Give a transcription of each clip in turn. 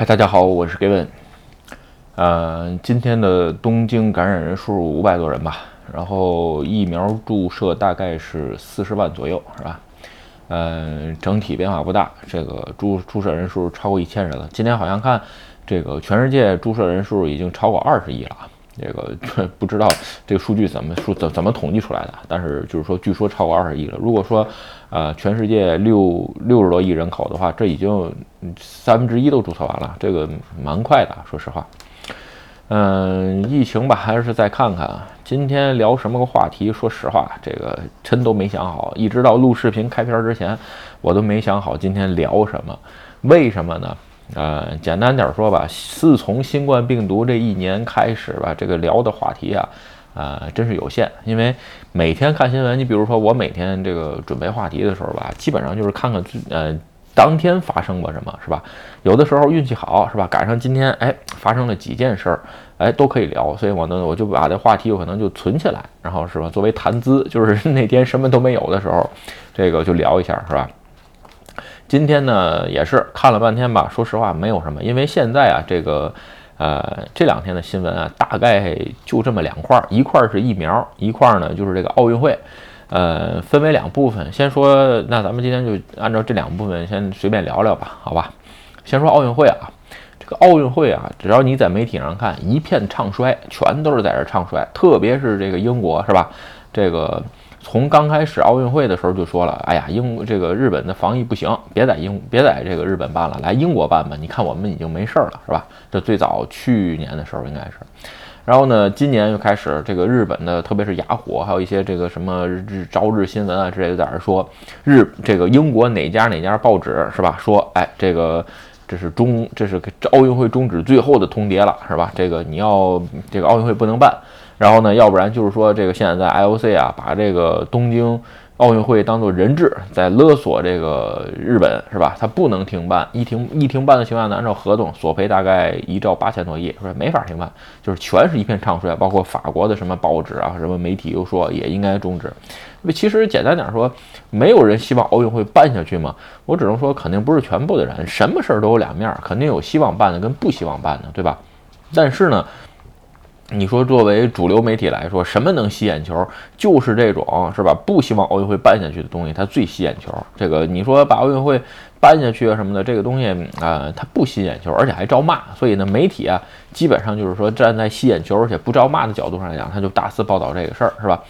嗨，大家好，我是 Gavin。呃，今天的东京感染人数五百多人吧，然后疫苗注射大概是四十万左右，是吧？嗯，整体变化不大，这个注注射人数超过一千人了。今天好像看这个全世界注射人数已经超过二十亿了。这个 不知道这个数据怎么数怎怎么统计出来的，但是就是说，据说超过二十亿了。如果说，呃，全世界六六十多亿人口的话，这已经三分之一都注册完了，这个蛮快的。说实话，嗯，疫情吧，还是再看看。今天聊什么个话题？说实话，这个真都没想好。一直到录视频开篇之前，我都没想好今天聊什么。为什么呢？呃，简单点说吧，自从新冠病毒这一年开始吧，这个聊的话题啊，呃，真是有限。因为每天看新闻，你比如说我每天这个准备话题的时候吧，基本上就是看看呃当天发生过什么，是吧？有的时候运气好，是吧？赶上今天哎发生了几件事儿，哎都可以聊。所以我呢，我就把这话题有可能就存起来，然后是吧？作为谈资，就是 那天什么都没有的时候，这个就聊一下，是吧？今天呢也是看了半天吧，说实话没有什么，因为现在啊这个，呃这两天的新闻啊大概就这么两块儿，一块儿是疫苗，一块儿呢就是这个奥运会，呃分为两部分。先说那咱们今天就按照这两部分先随便聊聊吧，好吧？先说奥运会啊，这个奥运会啊，只要你在媒体上看，一片唱衰，全都是在这唱衰，特别是这个英国是吧？这个。从刚开始奥运会的时候就说了，哎呀，英这个日本的防疫不行，别在英别在这个日本办了，来英国办吧。你看我们已经没事儿了，是吧？这最早去年的时候应该是。然后呢，今年又开始这个日本的，特别是雅虎，还有一些这个什么日朝日新闻啊之类的在这说，日这个英国哪家哪家报纸是吧？说，哎，这个这是中这是奥运会终止最后的通牒了，是吧？这个你要这个奥运会不能办。然后呢，要不然就是说，这个现在在 IOC 啊，把这个东京奥运会当做人质，在勒索这个日本，是吧？他不能停办，一停一停办的情况下呢，按照合同索赔大概一兆八千多亿，是吧？没法停办，就是全是一片唱衰，包括法国的什么报纸啊，什么媒体又说也应该终止。那其实简单点说，没有人希望奥运会办下去嘛。我只能说，肯定不是全部的人，什么事儿都有两面，肯定有希望办的跟不希望办的，对吧？但是呢。你说，作为主流媒体来说，什么能吸眼球？就是这种，是吧？不希望奥运会办下去的东西，它最吸眼球。这个，你说把奥运会办下去啊什么的，这个东西啊，它不吸眼球，而且还招骂。所以呢，媒体啊，基本上就是说站在吸眼球而且不招骂的角度上来讲，他就大肆报道这个事儿，是吧？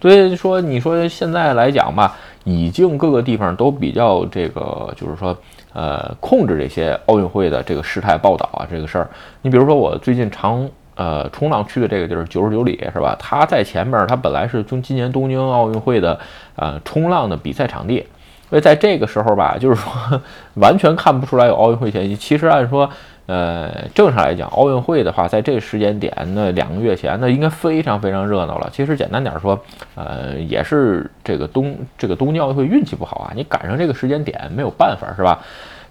所以说，你说现在来讲吧，已经各个地方都比较这个，就是说，呃，控制这些奥运会的这个事态报道啊，这个事儿。你比如说，我最近常。呃，冲浪去的这个地儿九十九里是吧？它在前面，它本来是从今年东京奥运会的呃冲浪的比赛场地，所以在这个时候吧，就是说 完全看不出来有奥运会前夕。其实按说，呃，正常来讲，奥运会的话，在这个时间点，那两个月前，那应该非常非常热闹了。其实简单点说，呃，也是这个东这个东京奥运会运气不好啊，你赶上这个时间点没有办法是吧？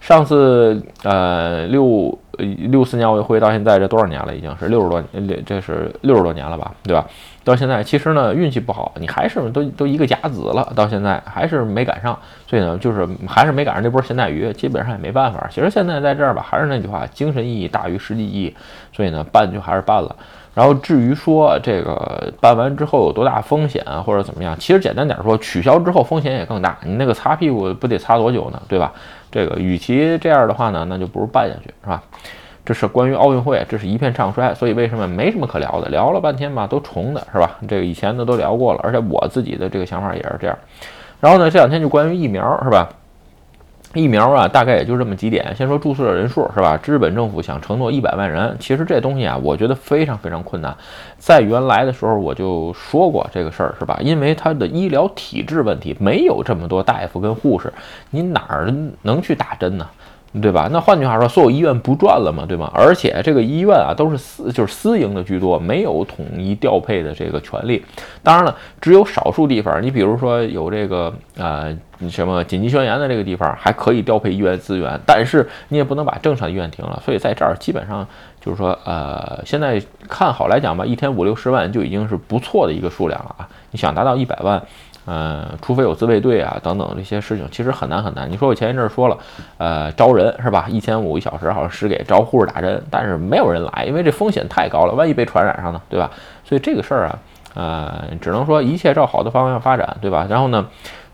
上次呃六。呃，六四年奥运会到现在这多少年了？已经是六十多，年，这是六十多年了吧，对吧？到现在其实呢，运气不好，你还是都都一个甲子了，到现在还是没赶上，所以呢，就是还是没赶上这波咸带鱼，基本上也没办法。其实现在在这儿吧，还是那句话，精神意义大于实际意义，所以呢，办就还是办了。然后至于说这个办完之后有多大风险或者怎么样，其实简单点说，取消之后风险也更大，你那个擦屁股不得擦多久呢，对吧？这个与其这样的话呢，那就不如办下去，是吧？这是关于奥运会，这是一片唱衰，所以为什么没什么可聊的？聊了半天吧，都重的是吧？这个以前的都聊过了，而且我自己的这个想法也是这样。然后呢，这两天就关于疫苗，是吧？疫苗啊，大概也就这么几点。先说注册人数是吧？日本政府想承诺一百万人，其实这东西啊，我觉得非常非常困难。在原来的时候我就说过这个事儿是吧？因为它的医疗体制问题，没有这么多大夫跟护士，你哪儿能去打针呢？对吧？那换句话说，所有医院不赚了嘛，对吗？而且这个医院啊，都是私，就是私营的居多，没有统一调配的这个权利。当然了，只有少数地方，你比如说有这个呃什么紧急宣言的这个地方，还可以调配医院资源，但是你也不能把正常医院停了。所以在这儿基本上就是说，呃，现在看好来讲吧，一天五六十万就已经是不错的一个数量了啊。你想达到一百万？呃，除非有自卫队啊等等这些事情，其实很难很难。你说我前一阵儿说了，呃，招人是吧？一千五一小时，好像是给招护士打针，但是没有人来，因为这风险太高了，万一被传染上呢，对吧？所以这个事儿啊，呃，只能说一切照好的方向发展，对吧？然后呢，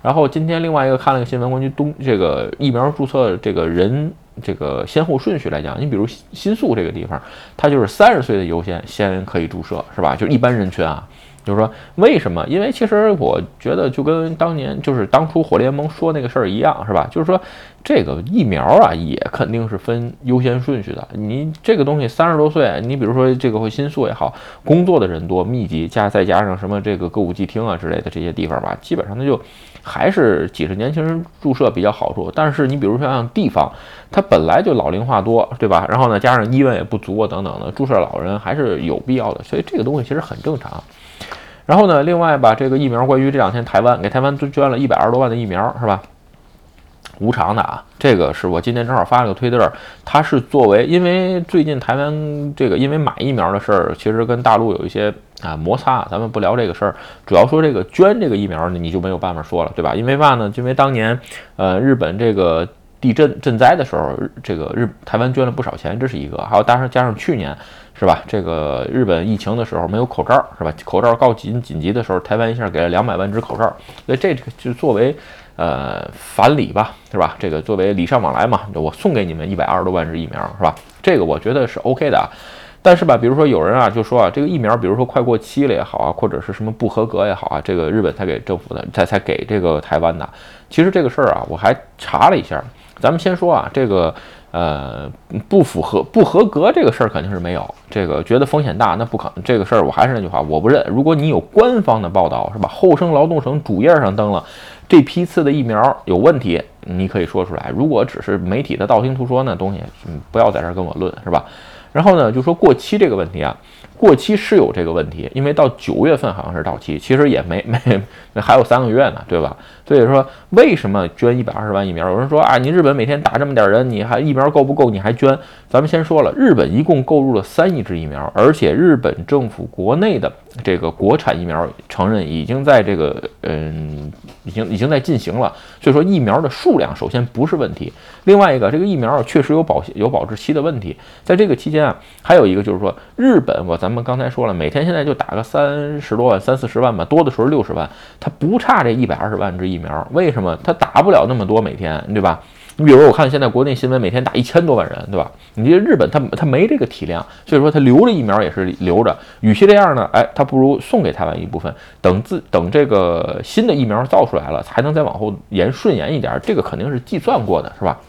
然后今天另外一个看了个新闻，关于东这个疫苗注册这个人这个先后顺序来讲，你比如新宿这个地方，它就是三十岁的优先先可以注射，是吧？就一般人群啊。就是说，为什么？因为其实我觉得就跟当年就是当初火联盟说那个事儿一样，是吧？就是说，这个疫苗啊，也肯定是分优先顺序的。你这个东西三十多岁，你比如说这个会心素也好，工作的人多密集，加再加上什么这个歌舞伎厅啊之类的这些地方吧，基本上它就还是几十年轻人注射比较好处。但是你比如说像地方，它本来就老龄化多，对吧？然后呢，加上医院也不足啊等等的，注射老人还是有必要的。所以这个东西其实很正常。然后呢，另外吧，这个疫苗关于这两天台湾给台湾捐了一百二十多万的疫苗，是吧？无偿的啊，这个是我今天正好发了个推特，它是作为，因为最近台湾这个因为买疫苗的事儿，其实跟大陆有一些啊摩擦，咱们不聊这个事儿，主要说这个捐这个疫苗呢，你就没有办法说了，对吧？因为嘛呢？因为当年呃日本这个地震震灾的时候，这个日台湾捐了不少钱，这是一个，还有加上加上去年。是吧？这个日本疫情的时候没有口罩，是吧？口罩告紧紧急的时候，台湾一下给了两百万只口罩，所以这个就作为呃返礼吧，是吧？这个作为礼尚往来嘛，我送给你们一百二十多万只疫苗，是吧？这个我觉得是 OK 的啊。但是吧，比如说有人啊就说啊，这个疫苗，比如说快过期了也好啊，或者是什么不合格也好啊，这个日本才给政府的，才才给这个台湾的。其实这个事儿啊，我还查了一下，咱们先说啊，这个。呃，不符合不合格这个事儿肯定是没有，这个觉得风险大，那不可能。这个事儿我还是那句话，我不认。如果你有官方的报道，是吧？厚生劳动省主页上登了这批次的疫苗有问题，你可以说出来。如果只是媒体的道听途说，那东西，嗯，不要在这儿跟我论，是吧？然后呢，就说过期这个问题啊。过期是有这个问题，因为到九月份好像是到期，其实也没没还有三个月呢，对吧？所以说为什么捐一百二十万疫苗？有人说啊，你日本每天打这么点人，你还疫苗够不够？你还捐？咱们先说了，日本一共购入了三亿支疫苗，而且日本政府国内的这个国产疫苗承认已经在这个嗯，已经已经在进行了。所以说疫苗的数量首先不是问题，另外一个这个疫苗确实有保有保质期的问题，在这个期间啊，还有一个就是说日本我咱。们刚才说了，每天现在就打个三十多万、三四十万吧，多的时候六十万，它不差这一百二十万支疫苗。苗为什么它打不了那么多每天，对吧？你比如我看现在国内新闻，每天打一千多万人，对吧？你这日本它它没这个体量，所以说它留着疫苗也是留着。与其这样呢，哎，它不如送给台湾一部分，等自等这个新的疫苗造出来了，才能再往后延顺延一点。这个肯定是计算过的，是吧？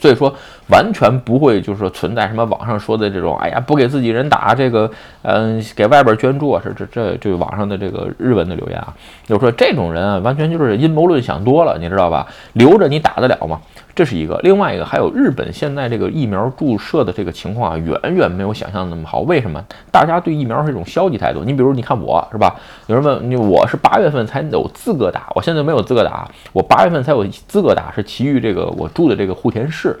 所以说，完全不会就是说存在什么网上说的这种，哎呀，不给自己人打这个，嗯，给外边捐助啊，是这这就网上的这个日文的留言啊，就说这种人啊，完全就是阴谋论想多了，你知道吧？留着你打得了吗？这是一个，另外一个还有日本现在这个疫苗注射的这个情况啊，远远没有想象的那么好。为什么？大家对疫苗是一种消极态度。你比如你看我是吧？有人问你，我是八月份才有资格打，我现在没有资格打，我八月份才有资格打，是其余这个我住的这个户田市。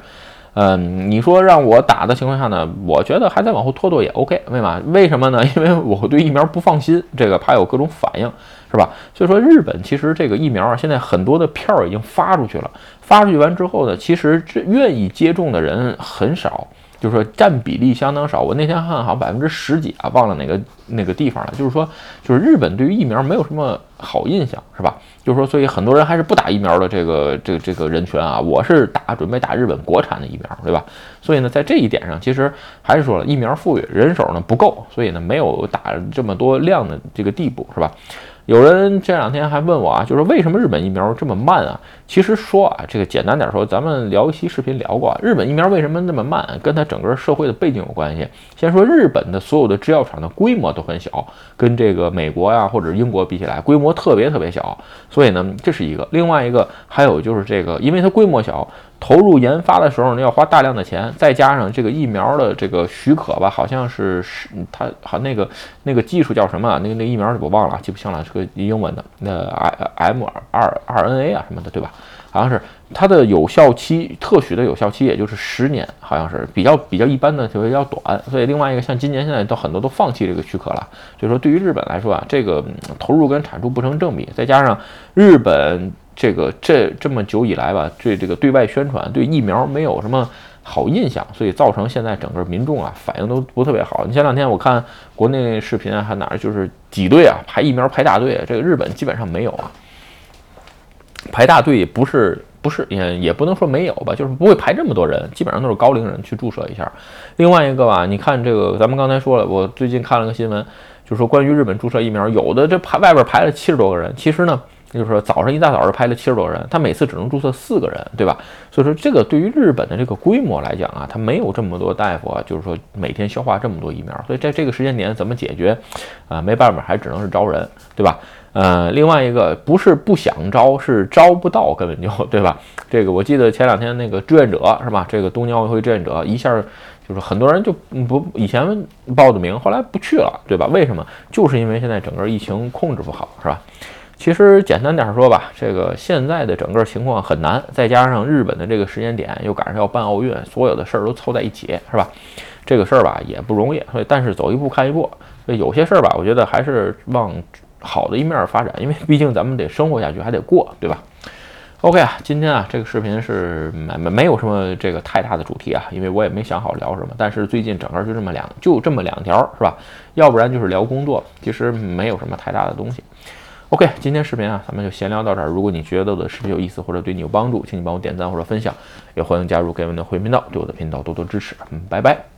嗯，你说让我打的情况下呢，我觉得还在往后拖拖也 OK。为嘛？为什么呢？因为我对疫苗不放心，这个怕有各种反应。是吧？所以说日本其实这个疫苗啊，现在很多的票已经发出去了。发出去完之后呢，其实这愿意接种的人很少，就是说占比例相当少。我那天看好像百分之十几啊，忘了哪个那个地方了。就是说，就是日本对于疫苗没有什么好印象，是吧？就是说，所以很多人还是不打疫苗的这个这个这个人群啊，我是打准备打日本国产的疫苗，对吧？所以呢，在这一点上，其实还是说了，疫苗富裕，人手呢不够，所以呢没有打这么多量的这个地步，是吧？有人这两天还问我啊，就是为什么日本疫苗这么慢啊？其实说啊，这个简单点说，咱们聊一期视频聊过啊，日本疫苗为什么那么慢，跟它整个社会的背景有关系。先说日本的所有的制药厂的规模都很小，跟这个美国呀或者英国比起来，规模特别特别小，所以呢，这是一个。另外一个还有就是这个，因为它规模小。投入研发的时候呢，要花大量的钱，再加上这个疫苗的这个许可吧，好像是是它好那个那个技术叫什么？那个那个疫苗我忘了，记不清了，是个英文的，那 I M 二二 N A 啊什么的，对吧？好像是它的有效期，特许的有效期也就是十年，好像是比较比较一般的，就比较短。所以另外一个像今年现在都很多都放弃这个许可了，所以说对于日本来说啊，这个投入跟产出不成正比，再加上日本这个这这么久以来吧，对这个对外宣传对疫苗没有什么。好印象，所以造成现在整个民众啊反应都不特别好。你前两天我看国内视频啊，还哪儿就是挤队啊，排疫苗排大队，这个日本基本上没有啊。排大队也不是不是也也不能说没有吧，就是不会排这么多人，基本上都是高龄人去注射一下。另外一个吧，你看这个，咱们刚才说了，我最近看了个新闻，就是说关于日本注射疫苗，有的这排外边排了七十多个人，其实呢。就是说，早上一大早就拍了七十多人，他每次只能注册四个人，对吧？所以说，这个对于日本的这个规模来讲啊，他没有这么多大夫啊，就是说每天消化这么多疫苗，所以在这个时间点怎么解决啊？没办法，还只能是招人，对吧？呃，另外一个不是不想招，是招不到，根本就对吧？这个我记得前两天那个志愿者是吧？这个东京奥运会志愿者一下就是很多人就不以前报的名，后来不去了，对吧？为什么？就是因为现在整个疫情控制不好，是吧？其实简单点说吧，这个现在的整个情况很难，再加上日本的这个时间点又赶上要办奥运，所有的事儿都凑在一起，是吧？这个事儿吧也不容易，所以但是走一步看一步，所以有些事儿吧，我觉得还是往好的一面发展，因为毕竟咱们得生活下去，还得过，对吧？OK 啊，今天啊这个视频是没没有什么这个太大的主题啊，因为我也没想好聊什么，但是最近整个就这么两就这么两条，是吧？要不然就是聊工作，其实没有什么太大的东西。OK，今天视频啊，咱们就闲聊到这儿。如果你觉得我的视频有意思或者对你有帮助，请你帮我点赞或者分享，也欢迎加入盖文的会员频道，对我的频道多多支持。嗯，拜拜。